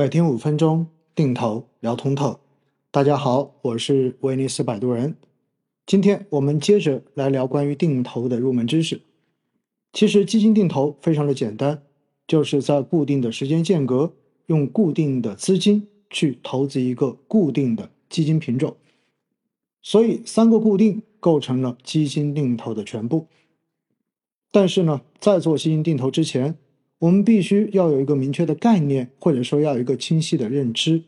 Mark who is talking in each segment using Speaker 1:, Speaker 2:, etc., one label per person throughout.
Speaker 1: 每天五分钟定投聊通透，大家好，我是威尼斯摆渡人。今天我们接着来聊关于定投的入门知识。其实基金定投非常的简单，就是在固定的时间间隔，用固定的资金去投资一个固定的基金品种。所以三个固定构成了基金定投的全部。但是呢，在做基金定投之前，我们必须要有一个明确的概念，或者说要有一个清晰的认知。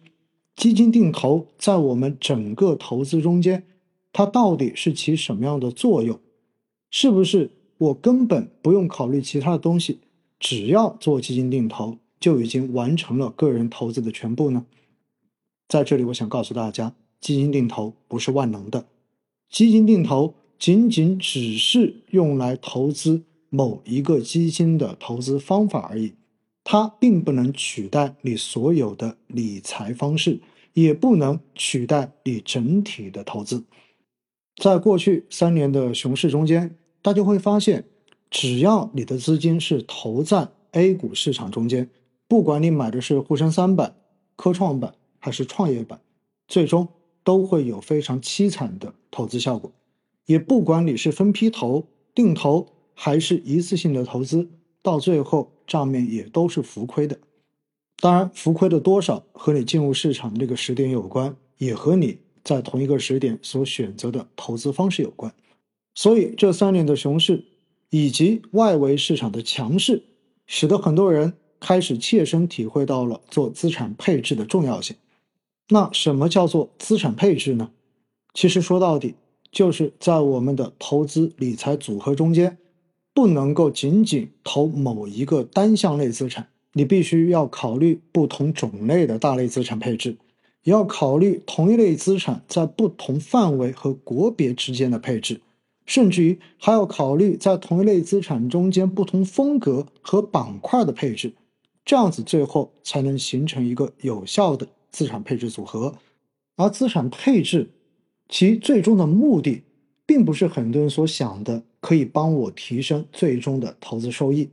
Speaker 1: 基金定投在我们整个投资中间，它到底是起什么样的作用？是不是我根本不用考虑其他的东西，只要做基金定投就已经完成了个人投资的全部呢？在这里，我想告诉大家，基金定投不是万能的，基金定投仅仅只是用来投资。某一个基金的投资方法而已，它并不能取代你所有的理财方式，也不能取代你整体的投资。在过去三年的熊市中间，大家会发现，只要你的资金是投在 A 股市场中间，不管你买的是沪深三百、科创板还是创业板，最终都会有非常凄惨的投资效果。也不管你是分批投、定投。还是一次性的投资，到最后账面也都是浮亏的。当然，浮亏的多少和你进入市场的这个时点有关，也和你在同一个时点所选择的投资方式有关。所以，这三年的熊市以及外围市场的强势，使得很多人开始切身体会到了做资产配置的重要性。那什么叫做资产配置呢？其实说到底，就是在我们的投资理财组合中间。不能够仅仅投某一个单项类资产，你必须要考虑不同种类的大类资产配置，也要考虑同一类资产在不同范围和国别之间的配置，甚至于还要考虑在同一类资产中间不同风格和板块的配置，这样子最后才能形成一个有效的资产配置组合。而资产配置其最终的目的，并不是很多人所想的。可以帮我提升最终的投资收益。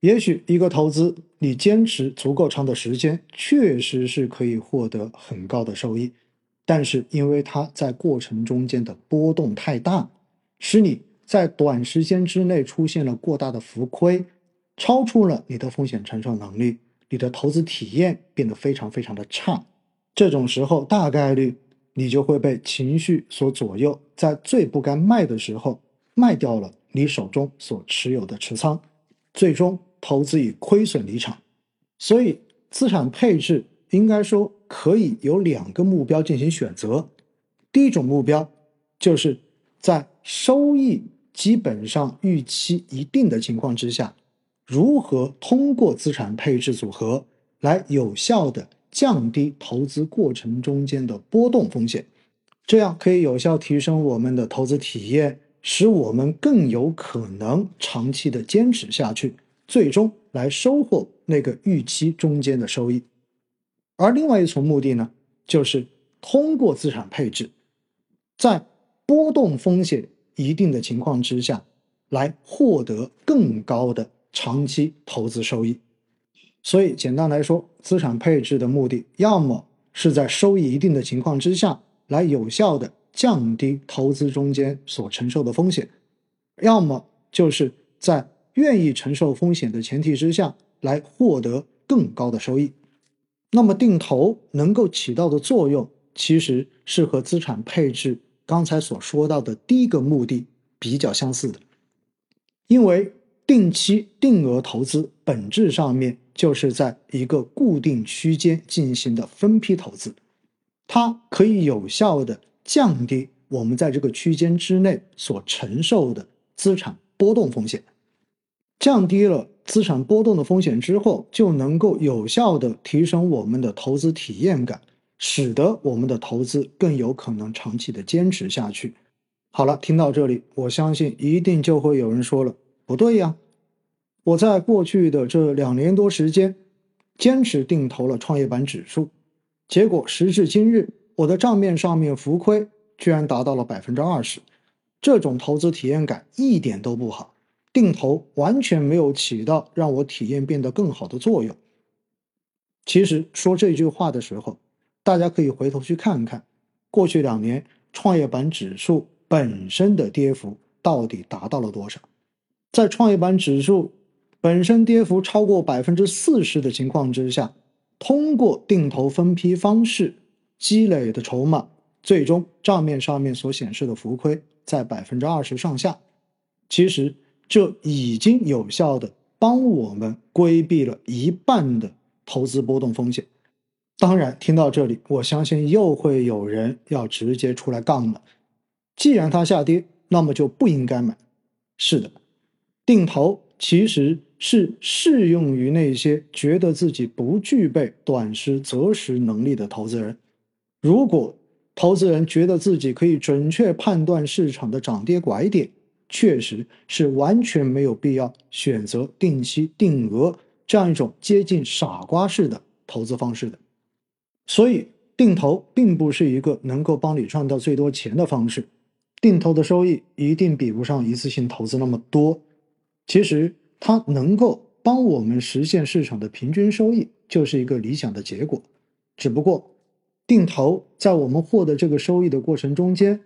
Speaker 1: 也许一个投资，你坚持足够长的时间，确实是可以获得很高的收益。但是因为它在过程中间的波动太大，使你在短时间之内出现了过大的浮亏，超出了你的风险承受能力，你的投资体验变得非常非常的差。这种时候，大概率你就会被情绪所左右，在最不该卖的时候。卖掉了你手中所持有的持仓，最终投资以亏损离场。所以，资产配置应该说可以有两个目标进行选择。第一种目标就是在收益基本上预期一定的情况之下，如何通过资产配置组合来有效的降低投资过程中间的波动风险，这样可以有效提升我们的投资体验。使我们更有可能长期的坚持下去，最终来收获那个预期中间的收益。而另外一重目的呢，就是通过资产配置，在波动风险一定的情况之下，来获得更高的长期投资收益。所以，简单来说，资产配置的目的，要么是在收益一定的情况之下，来有效的。降低投资中间所承受的风险，要么就是在愿意承受风险的前提之下来获得更高的收益。那么定投能够起到的作用，其实是和资产配置刚才所说到的第一个目的比较相似的。因为定期定额投资本质上面就是在一个固定区间进行的分批投资，它可以有效的。降低我们在这个区间之内所承受的资产波动风险，降低了资产波动的风险之后，就能够有效的提升我们的投资体验感，使得我们的投资更有可能长期的坚持下去。好了，听到这里，我相信一定就会有人说了，不对呀，我在过去的这两年多时间，坚持定投了创业板指数，结果时至今日。我的账面上面浮亏居然达到了百分之二十，这种投资体验感一点都不好，定投完全没有起到让我体验变得更好的作用。其实说这句话的时候，大家可以回头去看看，过去两年创业板指数本身的跌幅到底达到了多少？在创业板指数本身跌幅超过百分之四十的情况之下，通过定投分批方式积累的筹码，最终账面上面所显示的浮亏在百分之二十上下。其实这已经有效的帮我们规避了一半的投资波动风险。当然，听到这里，我相信又会有人要直接出来杠了。既然它下跌，那么就不应该买。是的，定投其实。是适用于那些觉得自己不具备短时择时能力的投资人。如果投资人觉得自己可以准确判断市场的涨跌拐点，确实是完全没有必要选择定期定额这样一种接近傻瓜式的投资方式的。所以，定投并不是一个能够帮你赚到最多钱的方式，定投的收益一定比不上一次性投资那么多。其实。它能够帮我们实现市场的平均收益，就是一个理想的结果。只不过，定投在我们获得这个收益的过程中间，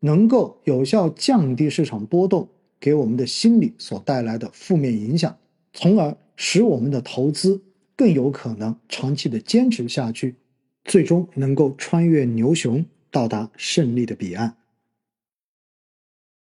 Speaker 1: 能够有效降低市场波动给我们的心理所带来的负面影响，从而使我们的投资更有可能长期的坚持下去，最终能够穿越牛熊，到达胜利的彼岸。